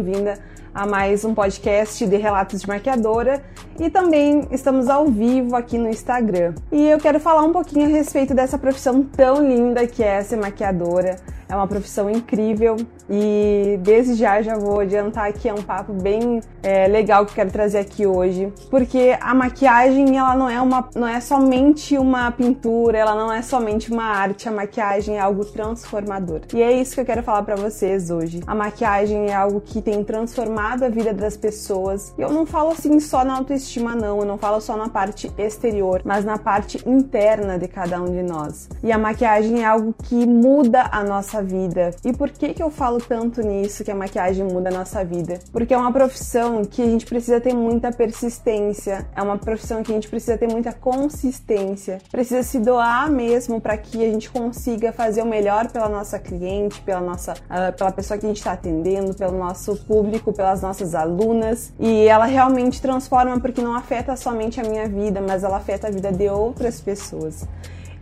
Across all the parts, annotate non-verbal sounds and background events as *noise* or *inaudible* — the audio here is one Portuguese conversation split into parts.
bem-vinda a mais um podcast de relatos de maquiadora e também estamos ao vivo aqui no Instagram. E eu quero falar um pouquinho a respeito dessa profissão tão linda que é ser maquiadora. É uma profissão incrível e desde já já vou adiantar que é um papo bem é, legal que eu quero trazer aqui hoje, porque a maquiagem ela não é uma não é somente uma pintura, ela não é somente uma arte, a maquiagem é algo transformador. E é isso que eu quero falar para vocês hoje. A maquiagem é algo que tem transformado a vida das pessoas. E eu não falo assim só na autoestima não, eu não falo só na parte exterior, mas na parte interna de cada um de nós. E a maquiagem é algo que muda a nossa vida. E por que que eu falo tanto nisso que a maquiagem muda a nossa vida? Porque é uma profissão que a gente precisa ter muita persistência, é uma profissão que a gente precisa ter muita consistência, precisa se doar mesmo para que a gente consiga fazer o melhor pela nossa cliente, pela nossa, uh, pela pessoa que a gente está atendendo, pelo nosso público, pelas nossas alunas. E ela realmente transforma porque não afeta somente a minha vida, mas ela afeta a vida de outras pessoas.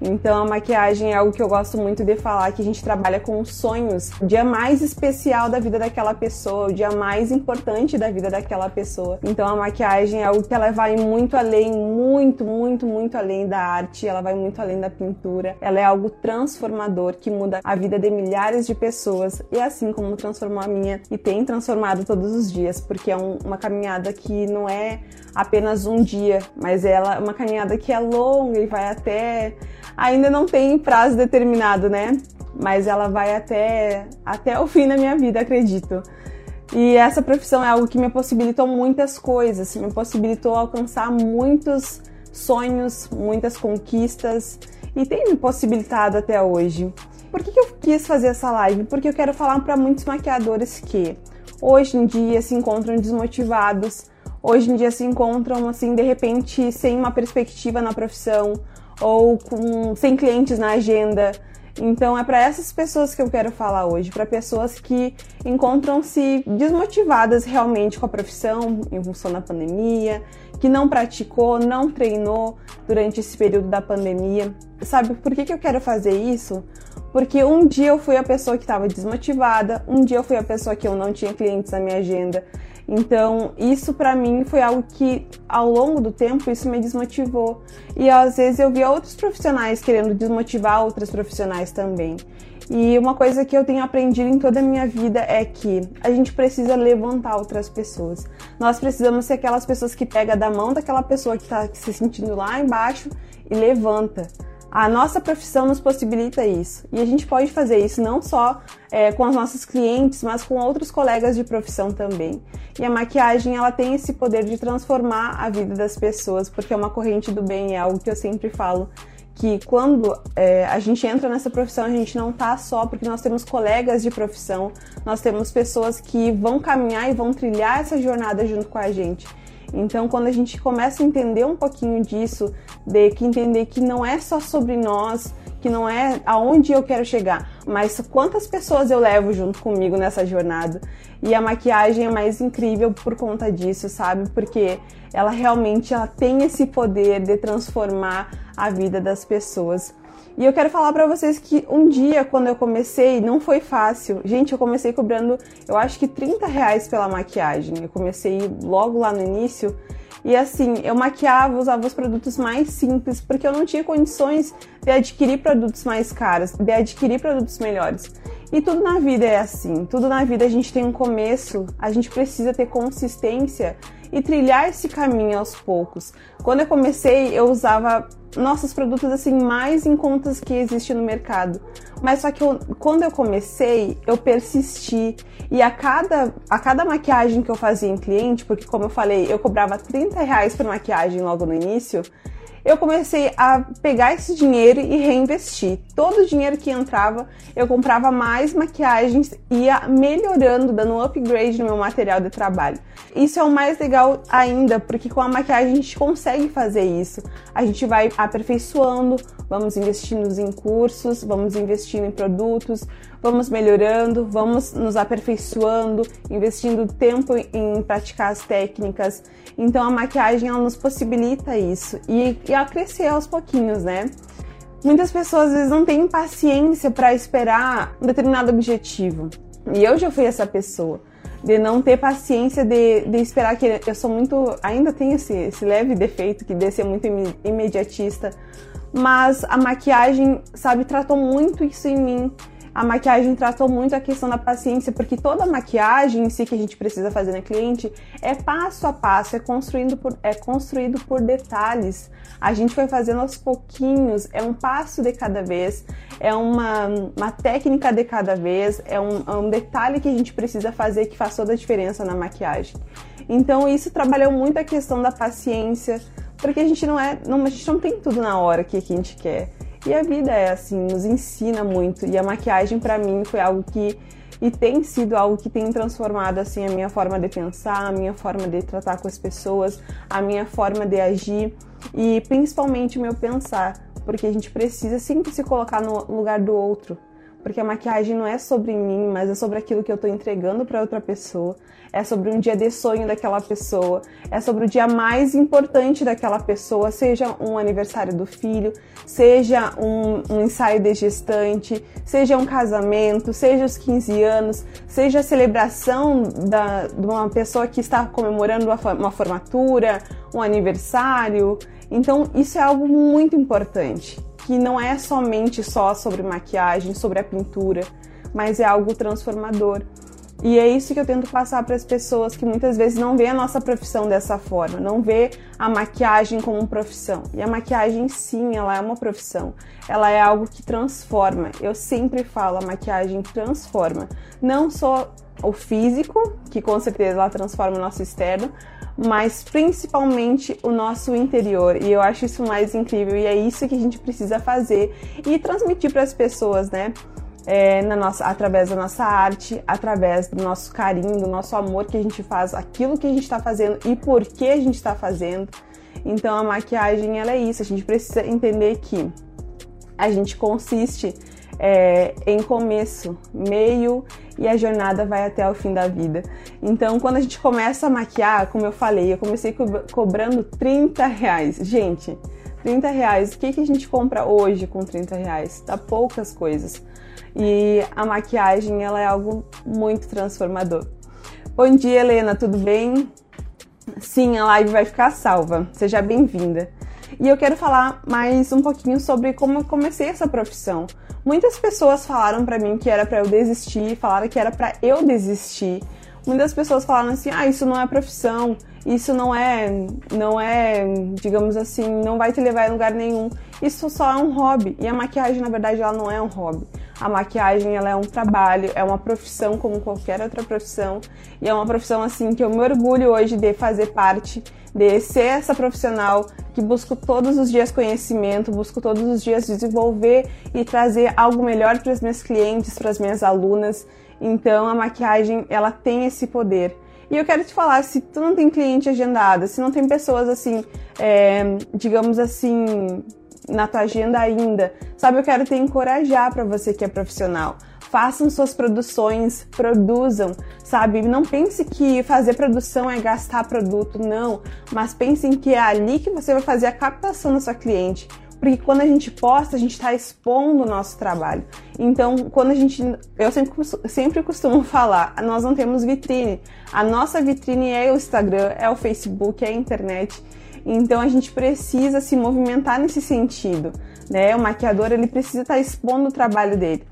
Então a maquiagem é algo que eu gosto muito de falar, que a gente trabalha com sonhos, o dia mais especial da vida daquela pessoa, o dia mais importante da vida daquela pessoa. Então a maquiagem é algo que ela vai muito além, muito, muito, muito além da arte, ela vai muito além da pintura. Ela é algo transformador que muda a vida de milhares de pessoas e assim como transformou a minha e tem transformado todos os dias, porque é um, uma caminhada que não é apenas um dia, mas ela é uma caminhada que é longa e vai até ainda não tem prazo determinado, né? Mas ela vai até, até o fim da minha vida, acredito. E essa profissão é algo que me possibilitou muitas coisas, me possibilitou alcançar muitos sonhos, muitas conquistas e tem me possibilitado até hoje. Por que, que eu quis fazer essa live? Porque eu quero falar para muitos maquiadores que hoje em dia se encontram desmotivados, hoje em dia se encontram assim de repente sem uma perspectiva na profissão, ou com sem clientes na agenda. Então é para essas pessoas que eu quero falar hoje, para pessoas que encontram-se desmotivadas realmente com a profissão em função da pandemia, que não praticou, não treinou durante esse período da pandemia. Sabe por que, que eu quero fazer isso? Porque um dia eu fui a pessoa que estava desmotivada, um dia eu fui a pessoa que eu não tinha clientes na minha agenda, então, isso para mim foi algo que ao longo do tempo isso me desmotivou. E às vezes eu via outros profissionais querendo desmotivar outros profissionais também. E uma coisa que eu tenho aprendido em toda a minha vida é que a gente precisa levantar outras pessoas. Nós precisamos ser aquelas pessoas que pega da mão daquela pessoa que está se sentindo lá embaixo e levanta. A nossa profissão nos possibilita isso. E a gente pode fazer isso não só é, com os nossos clientes, mas com outros colegas de profissão também. E a maquiagem ela tem esse poder de transformar a vida das pessoas, porque é uma corrente do bem, é algo que eu sempre falo que quando é, a gente entra nessa profissão, a gente não tá só porque nós temos colegas de profissão, nós temos pessoas que vão caminhar e vão trilhar essa jornada junto com a gente. Então, quando a gente começa a entender um pouquinho disso, de que entender que não é só sobre nós, que não é aonde eu quero chegar, mas quantas pessoas eu levo junto comigo nessa jornada. E a maquiagem é mais incrível por conta disso, sabe? Porque ela realmente ela tem esse poder de transformar a vida das pessoas. E eu quero falar para vocês que um dia, quando eu comecei, não foi fácil. Gente, eu comecei cobrando, eu acho que 30 reais pela maquiagem. Eu comecei logo lá no início. E assim, eu maquiava, usava os produtos mais simples, porque eu não tinha condições de adquirir produtos mais caros, de adquirir produtos melhores. E tudo na vida é assim. Tudo na vida a gente tem um começo, a gente precisa ter consistência e trilhar esse caminho aos poucos. Quando eu comecei, eu usava nossos produtos assim mais em contas que existe no mercado. Mas só que eu, quando eu comecei, eu persisti e a cada, a cada maquiagem que eu fazia em cliente, porque como eu falei, eu cobrava 30 reais por maquiagem logo no início, eu comecei a pegar esse dinheiro e reinvestir. Todo o dinheiro que entrava, eu comprava mais maquiagens e ia melhorando, dando um upgrade no meu material de trabalho. Isso é o mais legal ainda, porque com a maquiagem a gente consegue fazer isso. A gente vai aperfeiçoando, vamos investindo em cursos, vamos investindo em produtos, vamos melhorando, vamos nos aperfeiçoando, investindo tempo em praticar as técnicas. Então a maquiagem ela nos possibilita isso e, e a crescer aos pouquinhos, né? Muitas pessoas às vezes não têm paciência para esperar um determinado objetivo. E eu já fui essa pessoa. de não ter paciência de, de esperar que eu sou muito, ainda tenho esse, esse leve defeito que de ser muito imediatista, mas a maquiagem, sabe, tratou muito isso em mim a maquiagem tratou muito a questão da paciência, porque toda a maquiagem em si que a gente precisa fazer na cliente é passo a passo, é, construindo por, é construído por detalhes. A gente vai fazendo aos pouquinhos, é um passo de cada vez, é uma, uma técnica de cada vez, é um, é um detalhe que a gente precisa fazer que faz toda a diferença na maquiagem. Então isso trabalhou muito a questão da paciência, porque a gente não é, não, a gente não tem tudo na hora que, que a gente quer. E a vida é assim, nos ensina muito. E a maquiagem para mim foi algo que e tem sido algo que tem transformado assim a minha forma de pensar, a minha forma de tratar com as pessoas, a minha forma de agir e principalmente o meu pensar, porque a gente precisa sempre se colocar no lugar do outro porque a maquiagem não é sobre mim, mas é sobre aquilo que eu estou entregando para outra pessoa. É sobre um dia de sonho daquela pessoa, é sobre o dia mais importante daquela pessoa, seja um aniversário do filho, seja um, um ensaio de gestante, seja um casamento, seja os 15 anos, seja a celebração da, de uma pessoa que está comemorando uma formatura, um aniversário. Então, isso é algo muito importante que não é somente só sobre maquiagem, sobre a pintura, mas é algo transformador. E é isso que eu tento passar para as pessoas que muitas vezes não vê a nossa profissão dessa forma, não vê a maquiagem como profissão. E a maquiagem, sim, ela é uma profissão. Ela é algo que transforma. Eu sempre falo, a maquiagem transforma. Não só o físico, que com certeza ela transforma o nosso externo, mas principalmente o nosso interior. E eu acho isso mais incrível e é isso que a gente precisa fazer e transmitir para as pessoas, né? É, na nossa, através da nossa arte, através do nosso carinho, do nosso amor que a gente faz, aquilo que a gente está fazendo e por que a gente está fazendo. Então a maquiagem ela é isso. A gente precisa entender que a gente consiste é, em começo, meio e a jornada vai até o fim da vida. Então, quando a gente começa a maquiar, como eu falei, eu comecei co cobrando 30 reais. Gente, 30 reais, o que, que a gente compra hoje com 30 reais? Dá poucas coisas. E a maquiagem, ela é algo muito transformador. Bom dia, Helena, tudo bem? Sim, a live vai ficar salva. Seja bem-vinda. E eu quero falar mais um pouquinho sobre como eu comecei essa profissão. Muitas pessoas falaram para mim que era para eu desistir, falaram que era para eu desistir. Muitas pessoas falaram assim: "Ah, isso não é profissão, isso não é, não é, digamos assim, não vai te levar a lugar nenhum. Isso só é um hobby". E a maquiagem, na verdade, ela não é um hobby. A maquiagem, ela é um trabalho, é uma profissão como qualquer outra profissão, e é uma profissão assim que eu me orgulho hoje de fazer parte de ser essa profissional que busco todos os dias conhecimento, busco todos os dias desenvolver e trazer algo melhor para os meus clientes, para as minhas alunas. Então a maquiagem ela tem esse poder. E eu quero te falar, se tu não tem cliente agendado, se não tem pessoas assim, é, digamos assim, na tua agenda ainda, sabe, eu quero te encorajar para você que é profissional façam suas produções, produzam, sabe? Não pense que fazer produção é gastar produto, não, mas pensem que é ali que você vai fazer a captação da sua cliente. Porque quando a gente posta, a gente está expondo o nosso trabalho. Então, quando a gente. Eu sempre, sempre costumo *laughs* falar, nós não temos vitrine. A nossa vitrine é o Instagram, é o Facebook, é a internet. Então a gente precisa se movimentar nesse sentido, né? O maquiador ele precisa estar expondo o trabalho dele.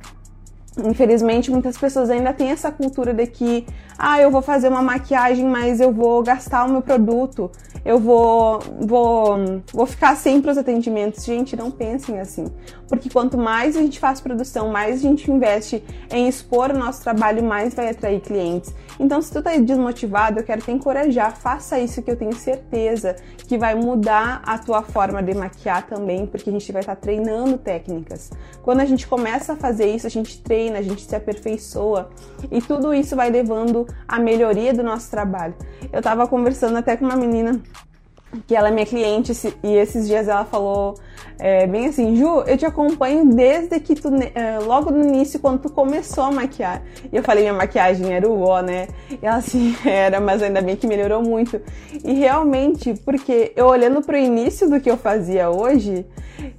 Infelizmente, muitas pessoas ainda têm essa cultura de que, ah, eu vou fazer uma maquiagem, mas eu vou gastar o meu produto, eu vou, vou, vou ficar sempre os atendimentos. Gente, não pensem assim. Porque quanto mais a gente faz produção, mais a gente investe em expor o nosso trabalho, mais vai atrair clientes. Então, se tu tá desmotivado, eu quero te encorajar, faça isso que eu tenho certeza que vai mudar a tua forma de maquiar também, porque a gente vai estar tá treinando técnicas. Quando a gente começa a fazer isso, a gente treina, a gente se aperfeiçoa e tudo isso vai levando à melhoria do nosso trabalho. Eu tava conversando até com uma menina que ela é minha cliente e esses dias ela falou é, bem assim, Ju, eu te acompanho desde que tu, é, logo no início, quando tu começou a maquiar. E eu falei, minha maquiagem era o ó, né? E ela assim, *laughs* era, mas ainda bem que melhorou muito. E realmente, porque eu olhando pro início do que eu fazia hoje,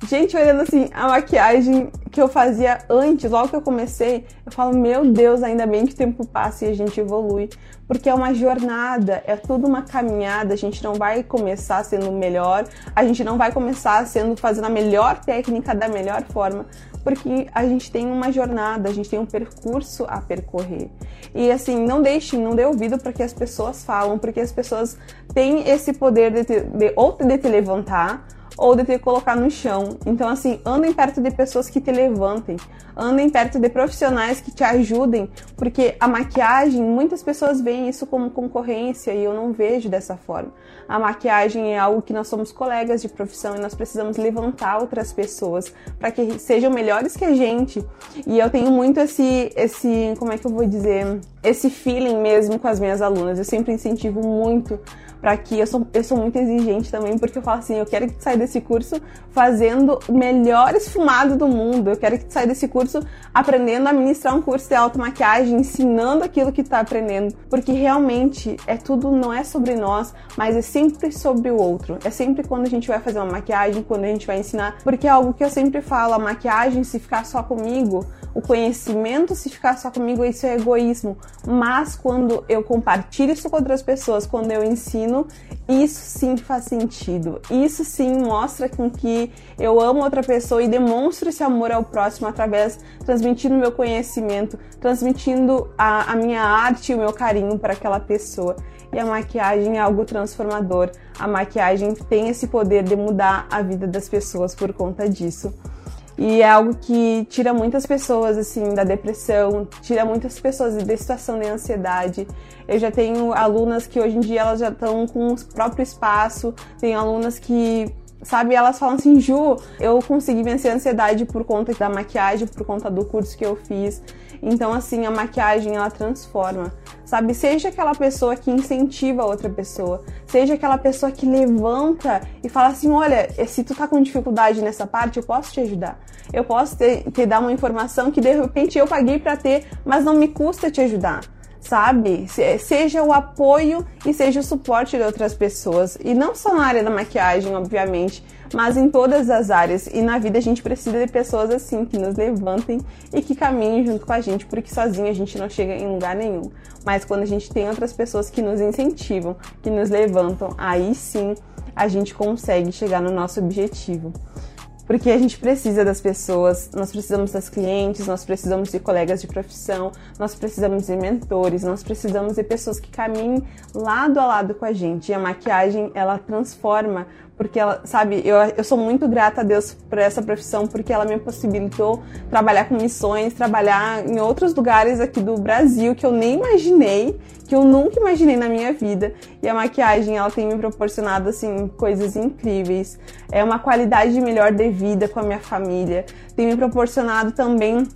Gente, olhando assim, a maquiagem que eu fazia antes, logo que eu comecei, eu falo, meu Deus, ainda bem que o tempo passa e a gente evolui. Porque é uma jornada, é tudo uma caminhada, a gente não vai começar sendo melhor, a gente não vai começar sendo fazendo a melhor técnica da melhor forma, porque a gente tem uma jornada, a gente tem um percurso a percorrer. E assim, não deixe, não dê ouvido para que as pessoas falam, porque as pessoas têm esse poder de, te, de ou de te levantar ou de te colocar no chão. Então, assim, andem perto de pessoas que te levantem, andem perto de profissionais que te ajudem, porque a maquiagem, muitas pessoas veem isso como concorrência e eu não vejo dessa forma. A maquiagem é algo que nós somos colegas de profissão e nós precisamos levantar outras pessoas para que sejam melhores que a gente. E eu tenho muito esse, esse, como é que eu vou dizer, esse feeling mesmo com as minhas alunas. Eu sempre incentivo muito para que eu sou, eu sou muito exigente também, porque eu falo assim, eu quero que tu saia desse curso fazendo o melhor esfumado do mundo. Eu quero que tu saia desse curso aprendendo a ministrar um curso de automaquiagem, ensinando aquilo que tu tá aprendendo, porque realmente é tudo não é sobre nós, mas é sempre sobre o outro. É sempre quando a gente vai fazer uma maquiagem, quando a gente vai ensinar, porque é algo que eu sempre falo, a maquiagem se ficar só comigo, o conhecimento, se ficar só comigo, isso é egoísmo. Mas quando eu compartilho isso com outras pessoas, quando eu ensino, isso sim faz sentido. Isso sim mostra com que eu amo outra pessoa e demonstro esse amor ao próximo através transmitindo meu conhecimento, transmitindo a, a minha arte e o meu carinho para aquela pessoa. E a maquiagem é algo transformador. A maquiagem tem esse poder de mudar a vida das pessoas por conta disso. E é algo que tira muitas pessoas, assim, da depressão, tira muitas pessoas da situação de ansiedade. Eu já tenho alunas que hoje em dia elas já estão com o próprio espaço, tenho alunas que sabe? Elas falam assim, Ju, eu consegui vencer a ansiedade por conta da maquiagem, por conta do curso que eu fiz. Então, assim, a maquiagem ela transforma, sabe? Seja aquela pessoa que incentiva a outra pessoa, seja aquela pessoa que levanta e fala assim: olha, se tu tá com dificuldade nessa parte, eu posso te ajudar. Eu posso te, te dar uma informação que de repente eu paguei para ter, mas não me custa te ajudar sabe? Seja o apoio e seja o suporte de outras pessoas. E não só na área da maquiagem, obviamente, mas em todas as áreas. E na vida a gente precisa de pessoas assim, que nos levantem e que caminhem junto com a gente, porque sozinho a gente não chega em lugar nenhum. Mas quando a gente tem outras pessoas que nos incentivam, que nos levantam, aí sim a gente consegue chegar no nosso objetivo porque a gente precisa das pessoas, nós precisamos das clientes, nós precisamos de colegas de profissão, nós precisamos de mentores, nós precisamos de pessoas que caminhem lado a lado com a gente. E a maquiagem, ela transforma porque ela, sabe, eu, eu sou muito grata a Deus por essa profissão, porque ela me possibilitou trabalhar com missões, trabalhar em outros lugares aqui do Brasil que eu nem imaginei, que eu nunca imaginei na minha vida. E a maquiagem, ela tem me proporcionado, assim, coisas incríveis. É uma qualidade melhor de vida com a minha família. Tem me proporcionado também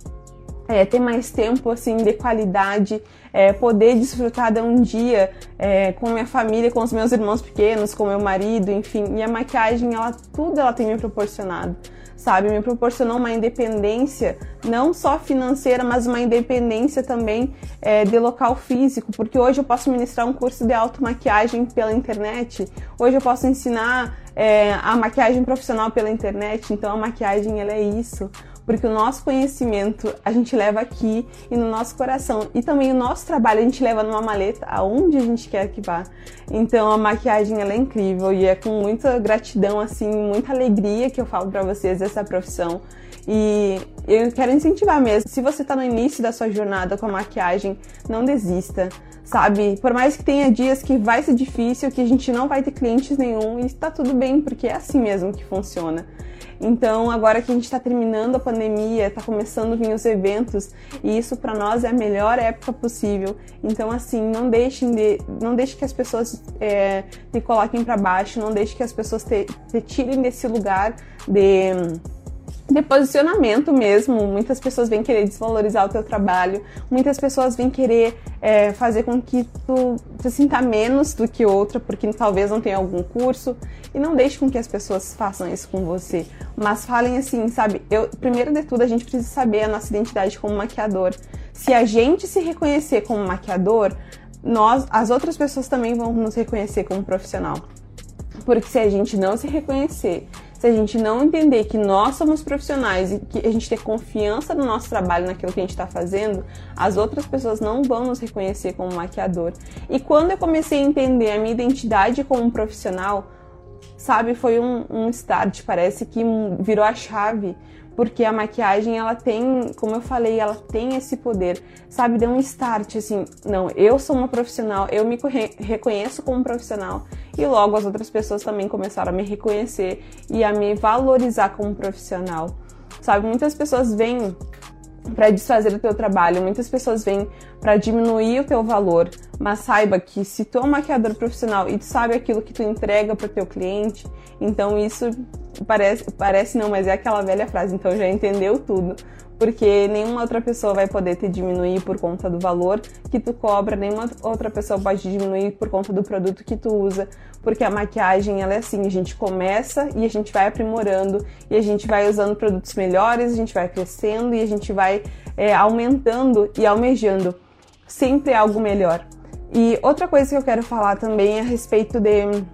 é, ter mais tempo assim de qualidade, é, poder desfrutar de um dia é, com minha família, com os meus irmãos pequenos, com meu marido, enfim. E a maquiagem, ela tudo ela tem me proporcionado, sabe? Me proporcionou uma independência não só financeira, mas uma independência também é, de local físico, porque hoje eu posso ministrar um curso de automaquiagem pela internet, hoje eu posso ensinar é, a maquiagem profissional pela internet, então a maquiagem ela é isso porque o nosso conhecimento a gente leva aqui e no nosso coração e também o nosso trabalho a gente leva numa maleta aonde a gente quer que vá. Então a maquiagem ela é incrível e é com muita gratidão assim, muita alegria que eu falo para vocês dessa profissão. E eu quero incentivar mesmo. Se você está no início da sua jornada com a maquiagem, não desista, sabe? Por mais que tenha dias que vai ser difícil, que a gente não vai ter clientes nenhum, e está tudo bem, porque é assim mesmo que funciona. Então, agora que a gente está terminando a pandemia, está começando a vir os eventos, e isso para nós é a melhor época possível. Então, assim, não deixem de, não deixe que as pessoas é, te coloquem para baixo, não deixe que as pessoas te, te tirem desse lugar de de posicionamento mesmo. Muitas pessoas vêm querer desvalorizar o teu trabalho, muitas pessoas vêm querer é, fazer com que tu se sinta menos do que outra, porque talvez não tenha algum curso. E não deixe com que as pessoas façam isso com você. Mas falem assim, sabe? Eu, primeiro de tudo, a gente precisa saber a nossa identidade como maquiador. Se a gente se reconhecer como maquiador, nós, as outras pessoas também vão nos reconhecer como profissional. Porque se a gente não se reconhecer, se a gente não entender que nós somos profissionais e que a gente ter confiança no nosso trabalho, naquilo que a gente está fazendo, as outras pessoas não vão nos reconhecer como maquiador. E quando eu comecei a entender a minha identidade como profissional, sabe, foi um, um start, parece que virou a chave porque a maquiagem ela tem, como eu falei, ela tem esse poder, sabe, deu um start assim, não, eu sou uma profissional, eu me reconheço como profissional e logo as outras pessoas também começaram a me reconhecer e a me valorizar como profissional. Sabe, muitas pessoas vêm para desfazer o teu trabalho, muitas pessoas vêm para diminuir o teu valor, mas saiba que se tu é um maquiador profissional e tu sabe aquilo que tu entrega para o teu cliente, então isso parece, parece não, mas é aquela velha frase, então já entendeu tudo. Porque nenhuma outra pessoa vai poder te diminuir por conta do valor que tu cobra, nenhuma outra pessoa pode diminuir por conta do produto que tu usa, porque a maquiagem ela é assim, a gente começa e a gente vai aprimorando e a gente vai usando produtos melhores, a gente vai crescendo e a gente vai é, aumentando e almejando sempre algo melhor. E outra coisa que eu quero falar também é a respeito de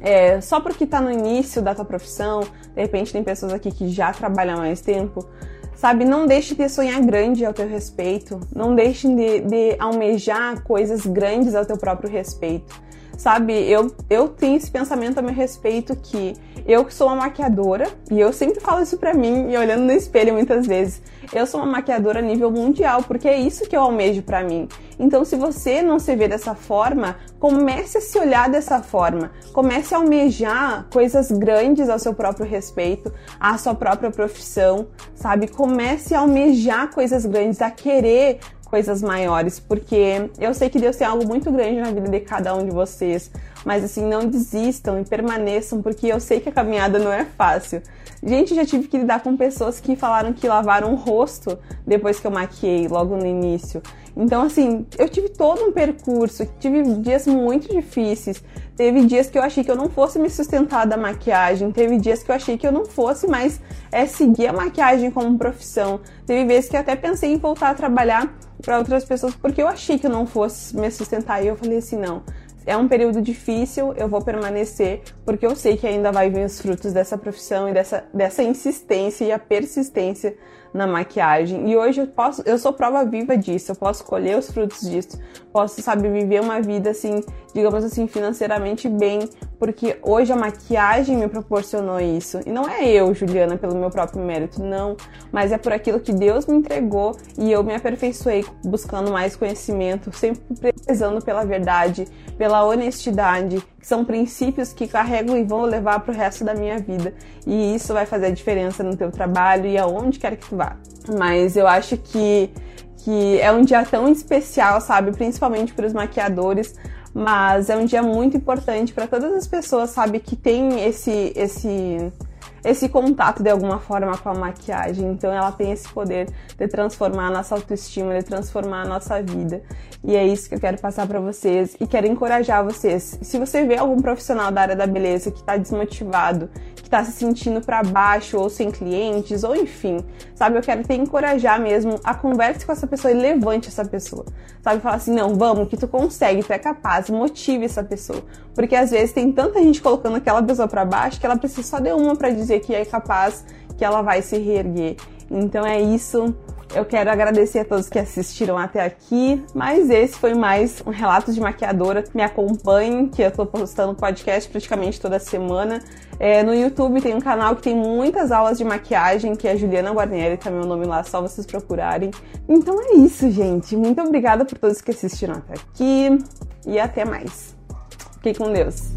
é, só porque está no início da tua profissão, de repente tem pessoas aqui que já trabalham há mais tempo, sabe? Não deixe de sonhar grande ao teu respeito, não deixe de, de almejar coisas grandes ao teu próprio respeito. Sabe, eu, eu tenho esse pensamento a meu respeito que eu que sou uma maquiadora, e eu sempre falo isso pra mim, e olhando no espelho muitas vezes, eu sou uma maquiadora a nível mundial, porque é isso que eu almejo para mim. Então, se você não se vê dessa forma, comece a se olhar dessa forma, comece a almejar coisas grandes ao seu próprio respeito, à sua própria profissão, sabe? Comece a almejar coisas grandes, a querer coisas maiores, porque eu sei que Deus tem algo muito grande na vida de cada um de vocês, mas assim, não desistam e permaneçam, porque eu sei que a caminhada não é fácil. Gente, já tive que lidar com pessoas que falaram que lavaram o rosto depois que eu maquiei, logo no início. Então, assim, eu tive todo um percurso, tive dias muito difíceis. Teve dias que eu achei que eu não fosse me sustentar da maquiagem, teve dias que eu achei que eu não fosse mais é, seguir a maquiagem como profissão. Teve vezes que até pensei em voltar a trabalhar para outras pessoas porque eu achei que eu não fosse me sustentar. E eu falei assim: não, é um período difícil, eu vou permanecer, porque eu sei que ainda vai vir os frutos dessa profissão e dessa, dessa insistência e a persistência na maquiagem. E hoje eu posso, eu sou prova viva disso, eu posso colher os frutos disso, posso, sabe, viver uma vida assim, digamos assim, financeiramente bem, porque hoje a maquiagem me proporcionou isso. E não é eu, Juliana, pelo meu próprio mérito, não, mas é por aquilo que Deus me entregou e eu me aperfeiçoei buscando mais conhecimento, sempre prezando pela verdade, pela honestidade, que são princípios que carrego e vão levar para o resto da minha vida. E isso vai fazer a diferença no teu trabalho e aonde quer que tu vá. Mas eu acho que, que é um dia tão especial, sabe? Principalmente para os maquiadores, mas é um dia muito importante para todas as pessoas, sabe? Que tem esse, esse esse contato de alguma forma com a maquiagem. Então ela tem esse poder de transformar a nossa autoestima, de transformar a nossa vida. E é isso que eu quero passar para vocês e quero encorajar vocês. Se você vê algum profissional da área da beleza que está desmotivado, está se sentindo para baixo ou sem clientes, ou enfim, sabe, eu quero te encorajar mesmo a converse com essa pessoa e levante essa pessoa. Sabe, falar assim: "Não, vamos, que tu consegue, tu é capaz", motive essa pessoa. Porque às vezes tem tanta gente colocando aquela pessoa para baixo que ela precisa só de uma para dizer que é capaz, que ela vai se reerguer. Então é isso. Eu quero agradecer a todos que assistiram até aqui, mas esse foi mais um relato de maquiadora. Me acompanhem, que eu tô postando podcast praticamente toda semana. É, no YouTube tem um canal que tem muitas aulas de maquiagem, que é Juliana Guarnieri, tá meu nome lá, só vocês procurarem. Então é isso, gente. Muito obrigada por todos que assistiram até aqui e até mais. Fiquem com Deus.